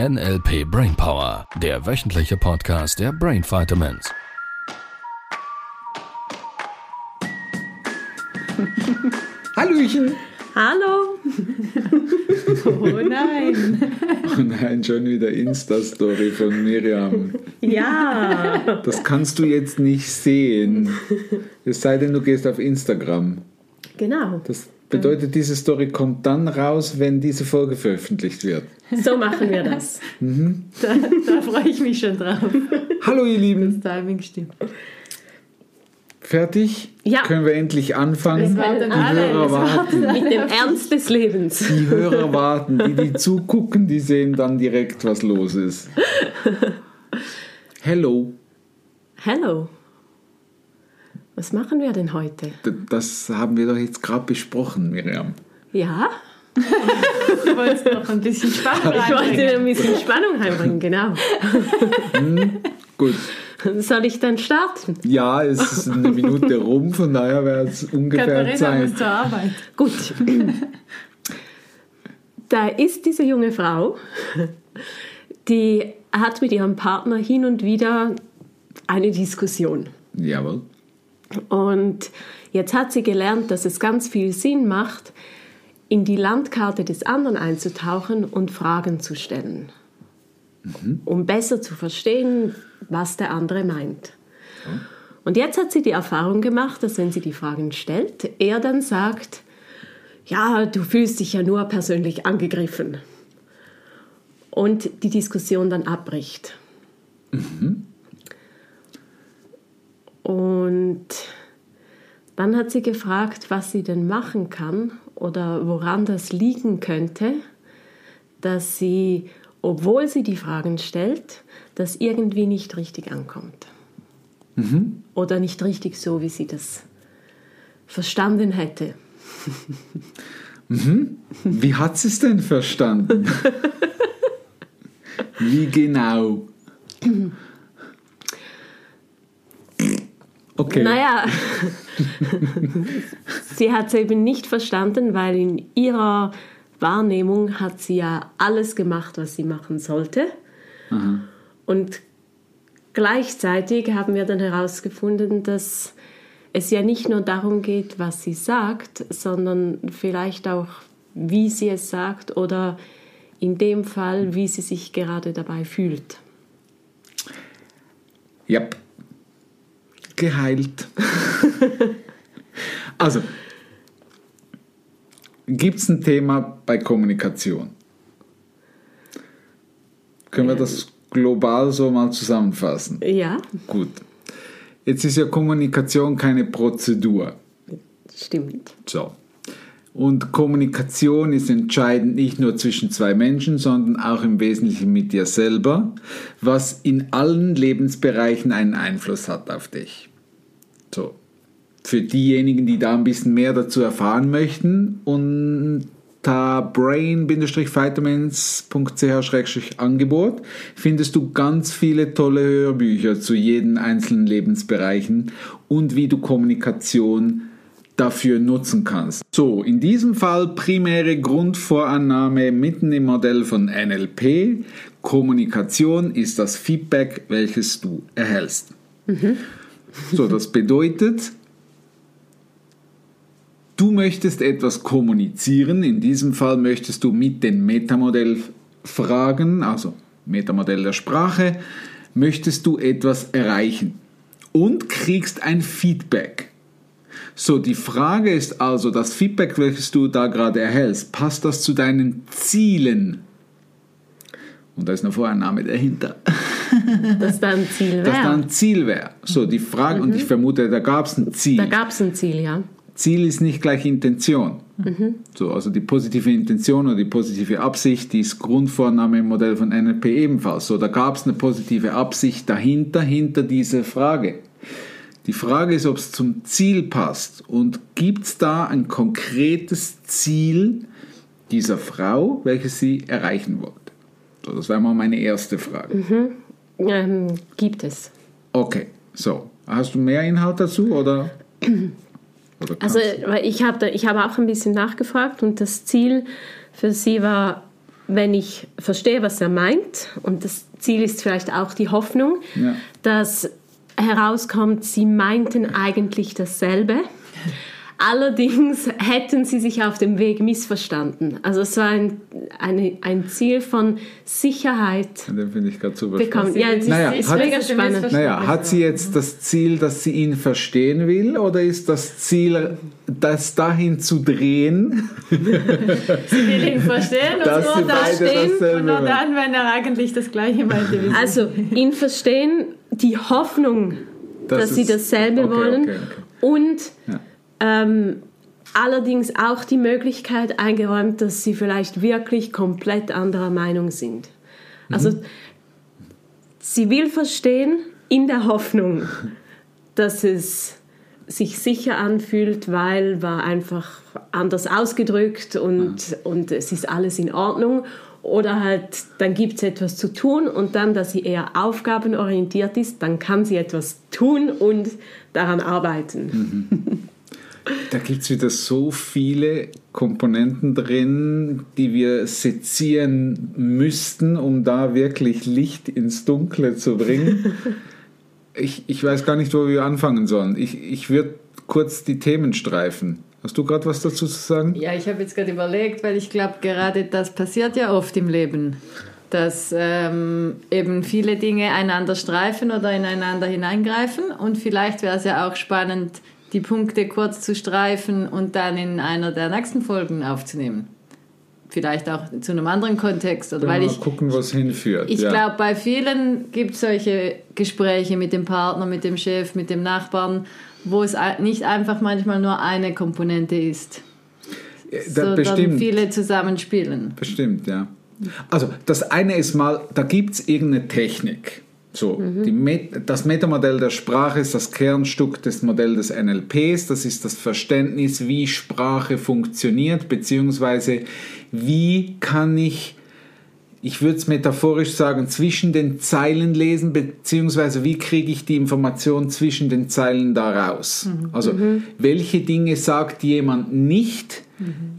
NLP Brainpower, der wöchentliche Podcast der Brain Vitamins. Hallöchen! Hallo! Oh nein! Oh nein, schon wieder Insta-Story von Miriam. Ja! Das kannst du jetzt nicht sehen. Es sei denn, du gehst auf Instagram. Genau. Das bedeutet, diese Story kommt dann raus, wenn diese Folge veröffentlicht wird. So machen wir das. Da, da freue ich mich schon drauf. Hallo ihr Lieben, Das Timing stimmt. fertig? Ja. Können wir endlich anfangen? Wir Die alle, Hörer warten. Mit dem Ernst des Lebens. Die Hörer warten. Die, die zugucken, die sehen dann direkt, was los ist. Hello. Hallo. Was machen wir denn heute? D- Das haben wir doch jetzt gerade besprochen, Miriam. Ja? Du wolltest noch ein bisschen Spannung Ich wollte reinbringen. ein bisschen Spannung reinbringen, genau. Gut. Soll ich dann starten? Ja, es ist eine Minute rum, von daher wäre es ungefähr Katharina Zeit. muss zur Arbeit. Gut. Da ist diese junge Frau, die hat mit ihrem Partner hin und wieder eine Diskussion. Jawohl. Und jetzt hat sie gelernt, dass es ganz viel Sinn macht, in die Landkarte des anderen einzutauchen und Fragen zu stellen, um besser zu verstehen, was der andere meint. Und jetzt hat sie die Erfahrung gemacht, dass wenn sie die Fragen stellt, er dann sagt, ja, du fühlst dich ja nur persönlich angegriffen. Und die Diskussion dann abbricht. Und dann hat sie gefragt, was sie denn machen kann oder woran das liegen könnte, dass sie, obwohl sie die Fragen stellt, das irgendwie nicht richtig ankommt. Oder nicht richtig so, wie sie das verstanden hätte. Wie hat sie es denn verstanden? Wie genau? Okay. Naja, sie hat es eben nicht verstanden, weil in ihrer Wahrnehmung hat sie ja alles gemacht, was sie machen sollte. Und gleichzeitig haben wir dann herausgefunden, dass es ja nicht nur darum geht, was sie sagt, sondern vielleicht auch, wie sie es sagt oder in dem Fall, wie sie sich gerade dabei fühlt. Ja. Geheilt. also, gibt es ein Thema bei Kommunikation? Können wir das global so mal zusammenfassen? Ja, Gut. Jetzt ist ja Kommunikation keine Prozedur. stimmt. So. Und Kommunikation ist entscheidend nicht nur zwischen zwei Menschen, sondern auch im Wesentlichen mit dir selber, was in allen Lebensbereichen einen Einfluss hat auf dich. So. Für diejenigen, die da ein bisschen mehr dazu erfahren möchten, unter brain-vitamins.ch-angebot findest du ganz viele tolle Hörbücher zu jeden einzelnen Lebensbereichen und wie du Kommunikation dafür nutzen kannst. So, in diesem Fall primäre Grundvorannahme mitten im Modell von NLP. Kommunikation ist das Feedback, welches du erhältst. So, das bedeutet, du möchtest etwas kommunizieren. In diesem Fall möchtest du mit dem Metamodell fragen, also Metamodell der Sprache, möchtest du etwas erreichen und kriegst ein Feedback. So, die Frage ist also, das Feedback, welches du da gerade erhältst, passt das zu deinen Zielen? Und da ist eine Vorannahme dahinter, Dass da ein Ziel dass da wäre. ein Ziel wäre. So, die Frage, und ich vermute, da gab es ein Ziel. Da gab es ein Ziel, ja. Ziel ist nicht gleich Intention. So, also die positive Intention oder die positive Absicht, die ist Grundvorname im Modell von NLP ebenfalls. So, da gab es eine positive Absicht dahinter, hinter dieser Frage. Die Frage ist, ob es zum Ziel passt und gibt es da ein konkretes Ziel dieser Frau, welches sie erreichen wollte. So, das wäre mal meine erste Frage. Ähm, gibt es. Okay, so. Hast du mehr Inhalt dazu oder? oder Also ich habe ich habe auch ein bisschen nachgefragt und das Ziel für sie war wenn ich verstehe, was er meint, und das Ziel ist vielleicht auch die Hoffnung, Ja. dass herauskommt, sie meinten eigentlich dasselbe. Allerdings hätten sie sich auf dem Weg missverstanden. Also es war ein, eine, ein Ziel von Sicherheit Den finde ich gerade super bekommen. spannend. Ja, ist, Naja, ist hat- mega spannend. Naja, hat sie jetzt das Ziel, dass sie ihn verstehen will, oder ist das Ziel, das dahin zu drehen? Sie will ihn verstehen und Dass nur dann beide stehen und nur dann, wenn er eigentlich das Gleiche meinte. Also ihn verstehen, die Hoffnung, Das dass sie dasselbe okay, wollen okay, okay. und Ja. ähm, allerdings auch die Möglichkeit eingeräumt, dass sie vielleicht wirklich komplett anderer Meinung sind. Also Mhm. sie will verstehen in der Hoffnung, dass es sich sicher anfühlt, weil war einfach anders ausgedrückt und, und es ist alles in Ordnung. Oder halt, dann gibt es etwas zu tun und dann, dass sie eher aufgabenorientiert ist, dann kann sie etwas tun und daran arbeiten. Da gibt es wieder so viele Komponenten drin, die wir sezieren müssten, um da wirklich Licht ins Dunkle zu bringen. Ich, ich weiß gar nicht, wo wir anfangen sollen. Ich, ich würde kurz die Themen streifen. Hast du gerade was dazu zu sagen? Ja, ich habe jetzt gerade überlegt, weil ich glaube, gerade das passiert ja oft im Leben, dass ähm, eben viele Dinge einander streifen oder ineinander hineingreifen. Und vielleicht wäre es ja auch spannend, die Punkte kurz zu streifen und dann in einer der nächsten Folgen aufzunehmen. Vielleicht auch zu einem anderen Kontext. Oder weil mal ich, gucken, was hinführt. ich ja. glaube, bei vielen gibt es solche Gespräche mit dem Partner, mit dem Chef, mit dem Nachbarn, wo es nicht einfach manchmal nur eine Komponente ist, da, sondern bestimmt. viele zusammenspielen. Bestimmt, ja. Also das eine ist mal, da gibt es irgendeine Technik. So, die Met das Metamodell der Sprache ist das Kernstück des Modells des NLPs. Das ist das Verständnis, wie Sprache funktioniert, beziehungsweise wie kann ich, ich würde es metaphorisch sagen, zwischen den Zeilen lesen, beziehungsweise wie kriege ich die Information zwischen den Zeilen da raus. Also, welche Dinge sagt jemand nicht,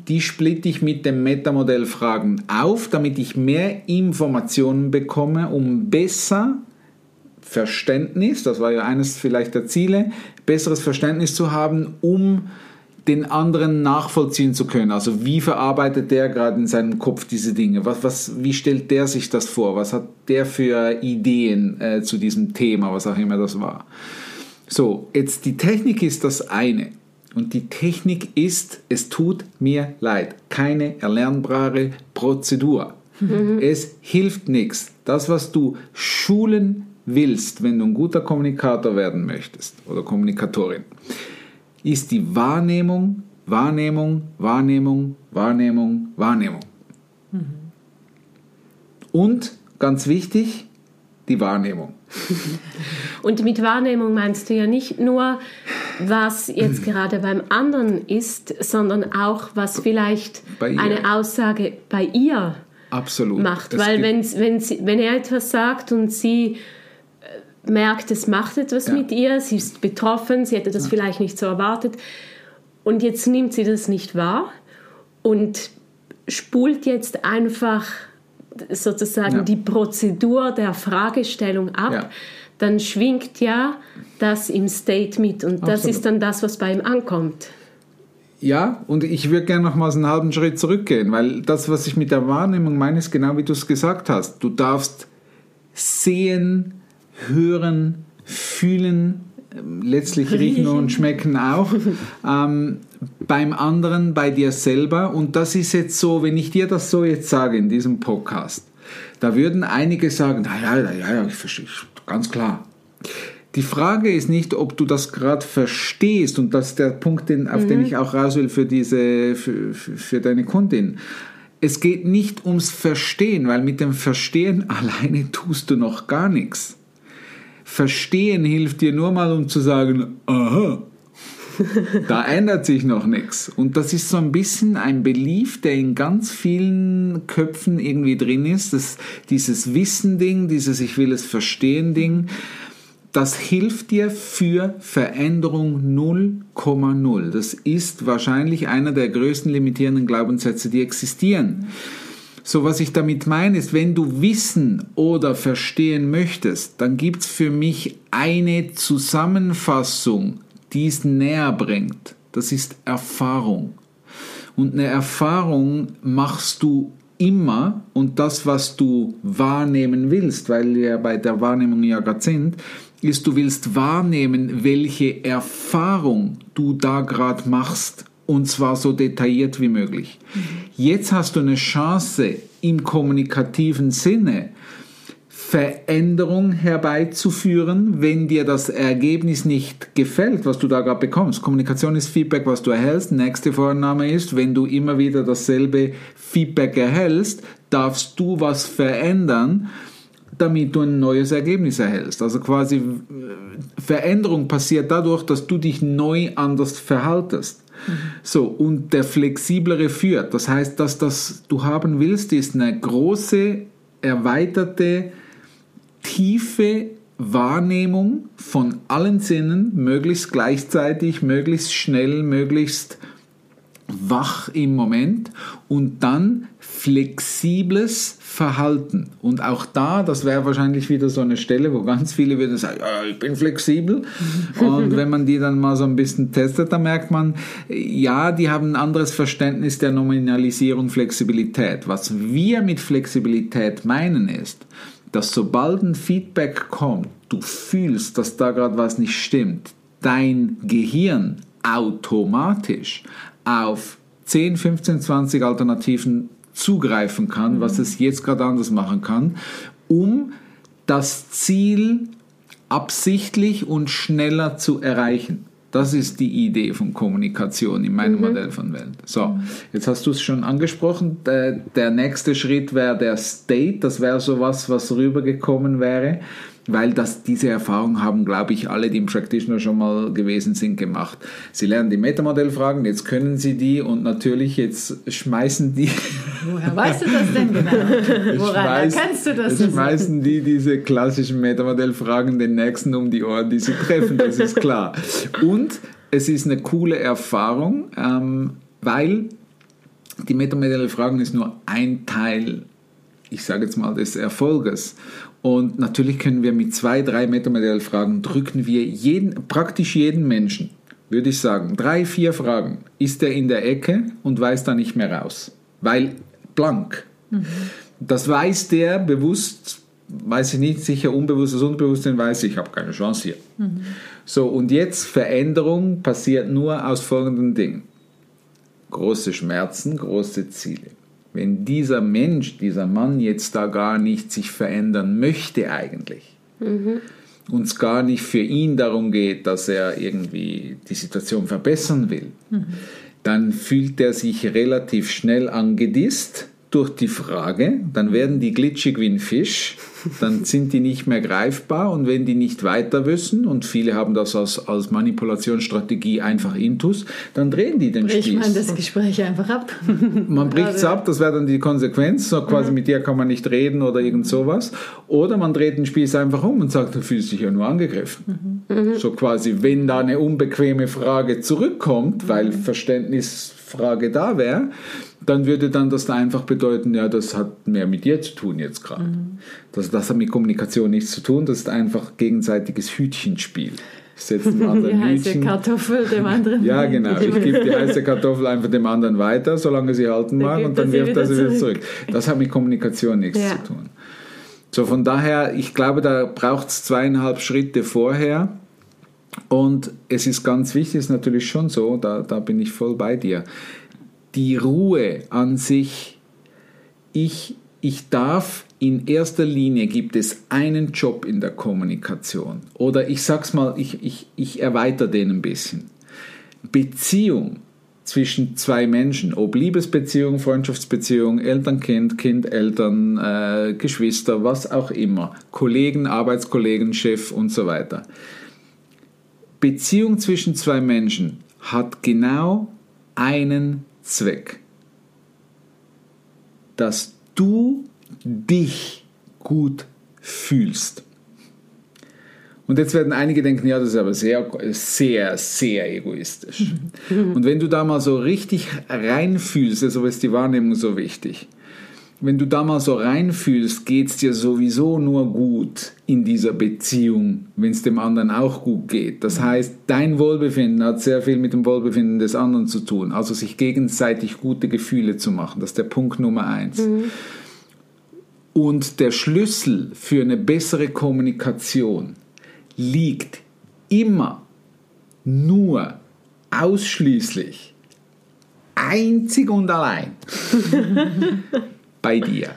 die splitte ich mit dem Metamodell Fragen auf, damit ich mehr Informationen bekomme, um besser Verständnis, das war ja eines vielleicht der Ziele, besseres Verständnis zu haben, um den anderen nachvollziehen zu können. Also wie verarbeitet der gerade in seinem Kopf diese Dinge? Was, was, wie stellt der sich das vor? Was hat der für Ideen äh, zu diesem Thema, was auch immer das war? So, jetzt die Technik ist das eine. Und die Technik ist, es tut mir leid, keine erlernbare Prozedur. Es hilft nichts. Das, was du schulen willst, wenn du ein guter Kommunikator werden möchtest oder Kommunikatorin, ist die Wahrnehmung, Wahrnehmung, Wahrnehmung, Wahrnehmung, Wahrnehmung. Und ganz wichtig, die Wahrnehmung. Und mit Wahrnehmung meinst du ja nicht nur, was jetzt gerade beim anderen ist, sondern auch, was vielleicht eine Aussage bei ihr Absolut. macht. Es Weil gibt- wenn, wenn, er etwas sagt und sie merkt, es macht etwas Ja. mit ihr, sie ist betroffen, sie hätte das vielleicht nicht so erwartet und jetzt nimmt sie das nicht wahr und spult jetzt einfach sozusagen Ja. die Prozedur der Fragestellung ab, Ja. dann schwingt ja das im State mit und das Absolut. ist dann das, was bei ihm ankommt. Ja, und ich würde gerne nochmals einen halben Schritt zurückgehen, weil das, was ich mit der Wahrnehmung meine, ist genau wie du es gesagt hast. Du darfst sehen, hören, fühlen, ähm, letztlich riechen und schmecken auch, ähm, beim anderen, bei dir selber. Und das ist jetzt so, wenn ich dir das so jetzt sage in diesem Podcast, da würden einige sagen, ja, na ja, ja, ich verstehe, ganz klar. Die Frage ist nicht, ob du das gerade verstehst und das ist der Punkt, den, auf den ich auch raus will für, diese, für, für deine Kundin. Es geht nicht ums Verstehen, weil mit dem Verstehen alleine tust du noch gar nichts. Verstehen hilft dir nur mal, um zu sagen, aha, da ändert sich noch nichts. Und das ist so ein bisschen ein Belief, der in ganz vielen Köpfen irgendwie drin ist. Das, dieses Wissen-Ding, dieses Ich will es verstehen-Ding, das hilft dir für Veränderung 0,0. Das ist wahrscheinlich einer der größten limitierenden Glaubenssätze, die existieren. So, was ich damit meine, ist, wenn du wissen oder verstehen möchtest, dann gibt es für mich eine Zusammenfassung, die es näher bringt. Das ist Erfahrung. Und eine Erfahrung machst du immer und das, was du wahrnehmen willst, weil wir bei der Wahrnehmung ja gerade sind, ist, du willst wahrnehmen, welche Erfahrung du da gerade machst und zwar so detailliert wie möglich. Jetzt hast du eine Chance im kommunikativen Sinne, Veränderung herbeizuführen, wenn dir das Ergebnis nicht gefällt, was du da gerade bekommst. Kommunikation ist Feedback, was du erhältst. Nächste Vorname ist, wenn du immer wieder dasselbe Feedback erhältst, darfst du was verändern, damit du ein neues Ergebnis erhältst. Also quasi äh, Veränderung passiert dadurch, dass du dich neu anders verhaltest. So, und der flexiblere führt. Das heißt, dass das du haben willst, ist eine große, erweiterte, tiefe Wahrnehmung von allen Sinnen, möglichst gleichzeitig, möglichst schnell, möglichst wach im Moment und dann flexibles Verhalten. Und auch da, das wäre wahrscheinlich wieder so eine Stelle, wo ganz viele würden sagen, ja, ich bin flexibel. Und wenn man die dann mal so ein bisschen testet, dann merkt man, ja, die haben ein anderes Verständnis der Nominalisierung Flexibilität. Was wir mit Flexibilität meinen ist, dass sobald ein Feedback kommt, du fühlst, dass da gerade was nicht stimmt, dein Gehirn automatisch auf 10, 15, 20 Alternativen zugreifen kann, mhm. was es jetzt gerade anders machen kann, um das Ziel absichtlich und schneller zu erreichen. Das ist die Idee von Kommunikation in meinem mhm. Modell von Welt. So, jetzt hast du es schon angesprochen. Der, der nächste Schritt wäre der State. Das wäre so was, was rübergekommen wäre weil das, diese Erfahrung haben, glaube ich, alle, die im Practitioner schon mal gewesen sind, gemacht. Sie lernen die Metamodellfragen, jetzt können sie die und natürlich jetzt schmeißen die. Woher weißt du das denn genau? Woran erkennst du das? Schmeißen die diese klassischen Metamodellfragen den nächsten um die Ohren, die sie treffen, das ist klar. Und es ist eine coole Erfahrung, ähm, weil die Metamodellfragen ist nur ein Teil ich sage jetzt mal, des Erfolges. Und natürlich können wir mit zwei, drei Metamodellfragen drücken wir jeden, praktisch jeden Menschen, würde ich sagen, drei, vier Fragen, ist er in der Ecke und weiß da nicht mehr raus. Weil blank. Mhm. Das weiß der bewusst, weiß ich nicht, sicher unbewusstes Unbewusstsein weiß, ich habe keine Chance hier. Mhm. So, und jetzt Veränderung passiert nur aus folgenden Dingen. Große Schmerzen, große Ziele. Wenn dieser Mensch, dieser Mann jetzt da gar nicht sich verändern möchte eigentlich, mhm. und es gar nicht für ihn darum geht, dass er irgendwie die Situation verbessern will, mhm. dann fühlt er sich relativ schnell angedisst durch die Frage, dann werden die glitschig wie ein Fisch, dann sind die nicht mehr greifbar und wenn die nicht weiter wissen, und viele haben das als, als Manipulationsstrategie einfach intus, dann drehen die den Bricht Spieß. man das Gespräch einfach ab. Man bricht es also ab, das wäre dann die Konsequenz, so quasi mhm. mit dir kann man nicht reden oder irgend sowas. Oder man dreht den Spieß einfach um und sagt, du fühlst dich ja nur angegriffen. Mhm. So quasi, wenn da eine unbequeme Frage zurückkommt, weil Verständnisfrage da wäre, dann würde dann das einfach bedeuten, ja, das hat mehr mit dir zu tun jetzt gerade. Mhm. Das, das hat mit Kommunikation nichts zu tun, das ist einfach gegenseitiges Hütchenspiel. Ich setze dem anderen die heiße Hütchen. Kartoffel dem anderen. Ja, genau. Ich gebe die heiße Kartoffel einfach dem anderen weiter, solange sie halten mag, und dann wirft er sie wieder zurück. Das hat mit Kommunikation nichts ja. zu tun. So, von daher, ich glaube, da braucht es zweieinhalb Schritte vorher. Und es ist ganz wichtig, ist natürlich schon so, da, da bin ich voll bei dir die Ruhe an sich. Ich, ich darf in erster Linie gibt es einen Job in der Kommunikation. Oder ich sag's mal, ich, ich, ich erweitere den ein bisschen. Beziehung zwischen zwei Menschen, ob Liebesbeziehung, Freundschaftsbeziehung, Eltern-Kind, Kind-Eltern, äh, Geschwister, was auch immer, Kollegen, Arbeitskollegen, Chef und so weiter. Beziehung zwischen zwei Menschen hat genau einen Zweck, dass du dich gut fühlst. Und jetzt werden einige denken, ja, das ist aber sehr, sehr, sehr egoistisch. Und wenn du da mal so richtig reinfühlst, also ist die Wahrnehmung so wichtig. Wenn du da mal so reinfühlst, geht es dir sowieso nur gut in dieser Beziehung, wenn es dem anderen auch gut geht. Das heißt, dein Wohlbefinden hat sehr viel mit dem Wohlbefinden des anderen zu tun. Also sich gegenseitig gute Gefühle zu machen. Das ist der Punkt Nummer eins. Mhm. Und der Schlüssel für eine bessere Kommunikation liegt immer nur ausschließlich einzig und allein bei dir.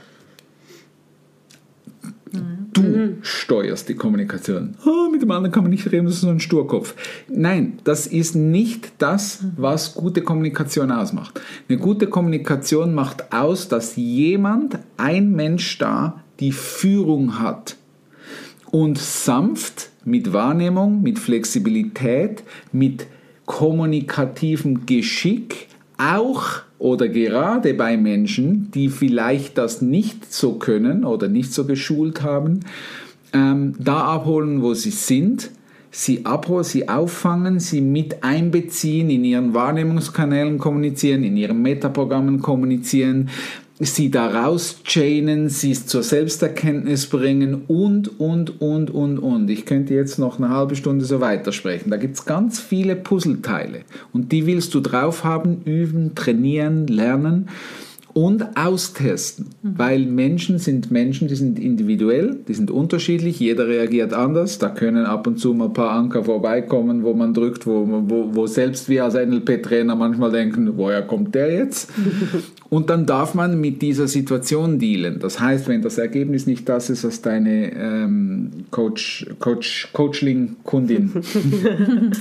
Du mhm. steuerst die Kommunikation. Oh, mit dem anderen kann man nicht reden, das ist so ein Sturkopf. Nein, das ist nicht das, was gute Kommunikation ausmacht. Eine gute Kommunikation macht aus, dass jemand, ein Mensch da, die Führung hat und sanft mit Wahrnehmung, mit Flexibilität, mit kommunikativem Geschick auch oder gerade bei Menschen, die vielleicht das nicht so können oder nicht so geschult haben, ähm, da abholen, wo sie sind, sie abholen, sie auffangen, sie mit einbeziehen, in ihren Wahrnehmungskanälen kommunizieren, in ihren Metaprogrammen kommunizieren, sie daraus chainen, sie zur Selbsterkenntnis bringen und, und, und, und, und. Ich könnte jetzt noch eine halbe Stunde so weitersprechen. Da gibt es ganz viele Puzzleteile und die willst du drauf haben, üben, trainieren, lernen und austesten, mhm. weil Menschen sind Menschen, die sind individuell, die sind unterschiedlich, jeder reagiert anders. Da können ab und zu mal ein paar Anker vorbeikommen, wo man drückt, wo, wo, wo selbst wir als NLP-Trainer manchmal denken, woher kommt der jetzt? und dann darf man mit dieser Situation dealen. Das heißt, wenn das Ergebnis nicht das ist, was deine ähm, Coach, Coach, Coachling-Kundin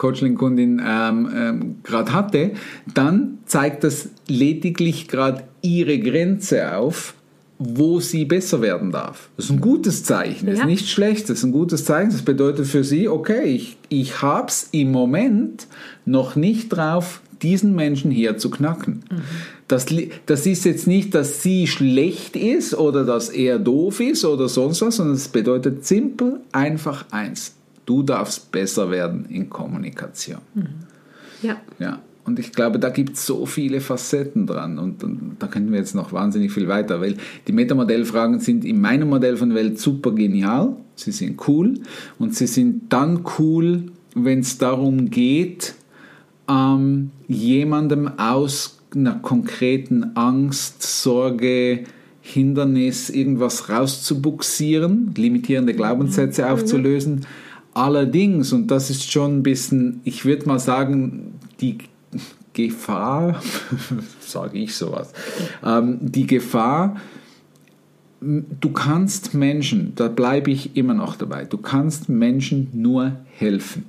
Coaching-Kundin ähm, ähm, gerade hatte, dann zeigt das lediglich gerade ihre Grenze auf, wo sie besser werden darf. Das ist ein gutes Zeichen, das ja. ist nicht schlecht, das ist ein gutes Zeichen. Das bedeutet für sie, okay, ich, ich habe es im Moment noch nicht drauf, diesen Menschen hier zu knacken. Mhm. Das, das ist jetzt nicht, dass sie schlecht ist oder dass er doof ist oder sonst was, sondern es bedeutet simpel einfach eins. Du darfst besser werden in Kommunikation. Mhm. Ja. ja. Und ich glaube, da gibt es so viele Facetten dran und, und, da können wir jetzt noch wahnsinnig viel weiter, weil die Metamodellfragen sind in meinem Modell von Welt super genial, sie sind cool und sie sind dann cool, wenn es darum geht, ähm, jemandem aus einer konkreten Angst, Sorge, Hindernis, irgendwas rauszubuxieren, limitierende Glaubenssätze mhm. Allerdings, und das ist schon ein bisschen, ich würde mal sagen, die Gefahr, sage ich sowas, ähm, die Gefahr, du kannst Menschen, da bleibe ich immer noch dabei, du kannst Menschen nur helfen,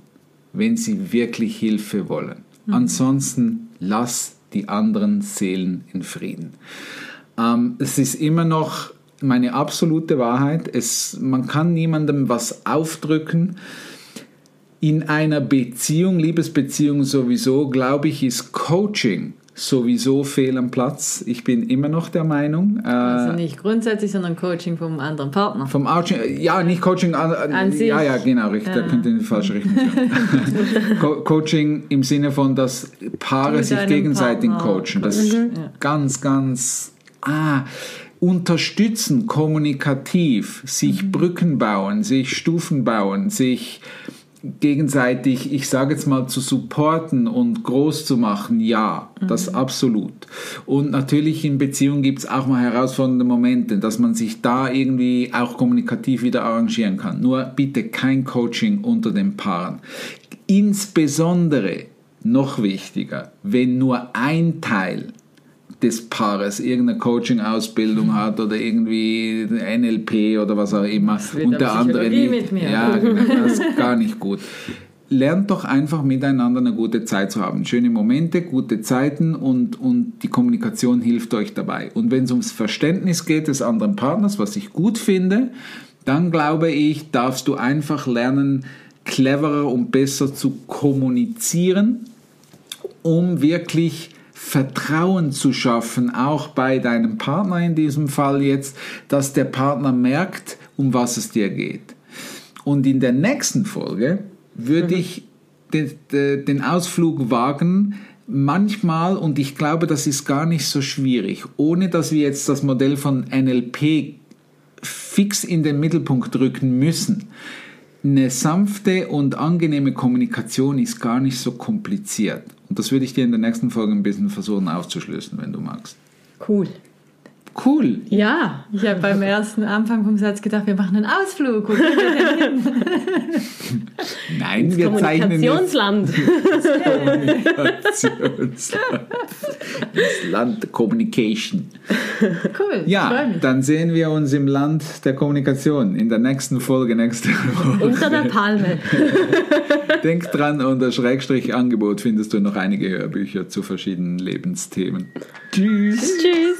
wenn sie wirklich Hilfe wollen. Mhm. Ansonsten lass die anderen Seelen in Frieden. Ähm, es ist immer noch meine absolute Wahrheit. Es, man kann niemandem was aufdrücken. In einer Beziehung, Liebesbeziehung sowieso, glaube ich, ist Coaching sowieso fehl am Platz. Ich bin immer noch der Meinung. Äh, also nicht grundsätzlich, sondern Coaching vom anderen Partner. Vom Coaching, ja, nicht Coaching an, an sich. Ja, ja, genau, richtig. Ja. Da könnte in die falsche Richtung sein. Co Coaching im Sinne von, dass Paare sich gegenseitig Partner. coachen. Das ist mhm. ganz, ganz. Ah, unterstützen, kommunikativ, sich mhm. Brücken bauen, sich Stufen bauen, sich gegenseitig, ich sage jetzt mal, zu supporten und groß zu machen, ja, mhm. das absolut. Und natürlich in Beziehungen gibt es auch mal herausfordernde Momente, dass man sich da irgendwie auch kommunikativ wieder arrangieren kann. Nur bitte kein Coaching unter den Paaren. Insbesondere noch wichtiger, wenn nur ein Teil des Paares irgendeine Coaching-Ausbildung mhm. hat oder irgendwie NLP oder was auch immer und der andere nicht. Mit mir. Ja, das ist gar nicht gut. Lernt doch einfach miteinander eine gute Zeit zu haben. Schöne Momente, gute Zeiten und, und die Kommunikation hilft euch dabei. Und wenn es ums Verständnis geht des anderen Partners, was ich gut finde, dann glaube ich, darfst du einfach lernen, cleverer und besser zu kommunizieren, um wirklich Vertrauen zu schaffen, auch bei deinem Partner in diesem Fall jetzt, dass der Partner merkt, um was es dir geht. Und in der nächsten Folge würde mhm. ich den, den Ausflug wagen, manchmal, und ich glaube, das ist gar nicht so schwierig, ohne dass wir jetzt das Modell von NLP fix in den Mittelpunkt rücken müssen. Eine sanfte und angenehme Kommunikation ist gar nicht so kompliziert. Und das würde ich dir in der nächsten Folge ein bisschen versuchen aufzuschlüsseln, wenn du magst. Cool. Cool. Ja, ich habe beim ersten Anfang vom Satz gedacht, wir machen einen Ausflug. Wo wir? Nein, wir zeichnen jetzt Kommunikationsland. Kommunikationsland. Das Land der Communication. Cool, Ja, dann sehen wir uns im Land der Kommunikation in der nächsten Folge nächste Woche. Unter der Palme. Denk dran, unter Schrägstrich Angebot findest du noch einige Hörbücher zu verschiedenen Lebensthemen. Tschüss. Tschüss.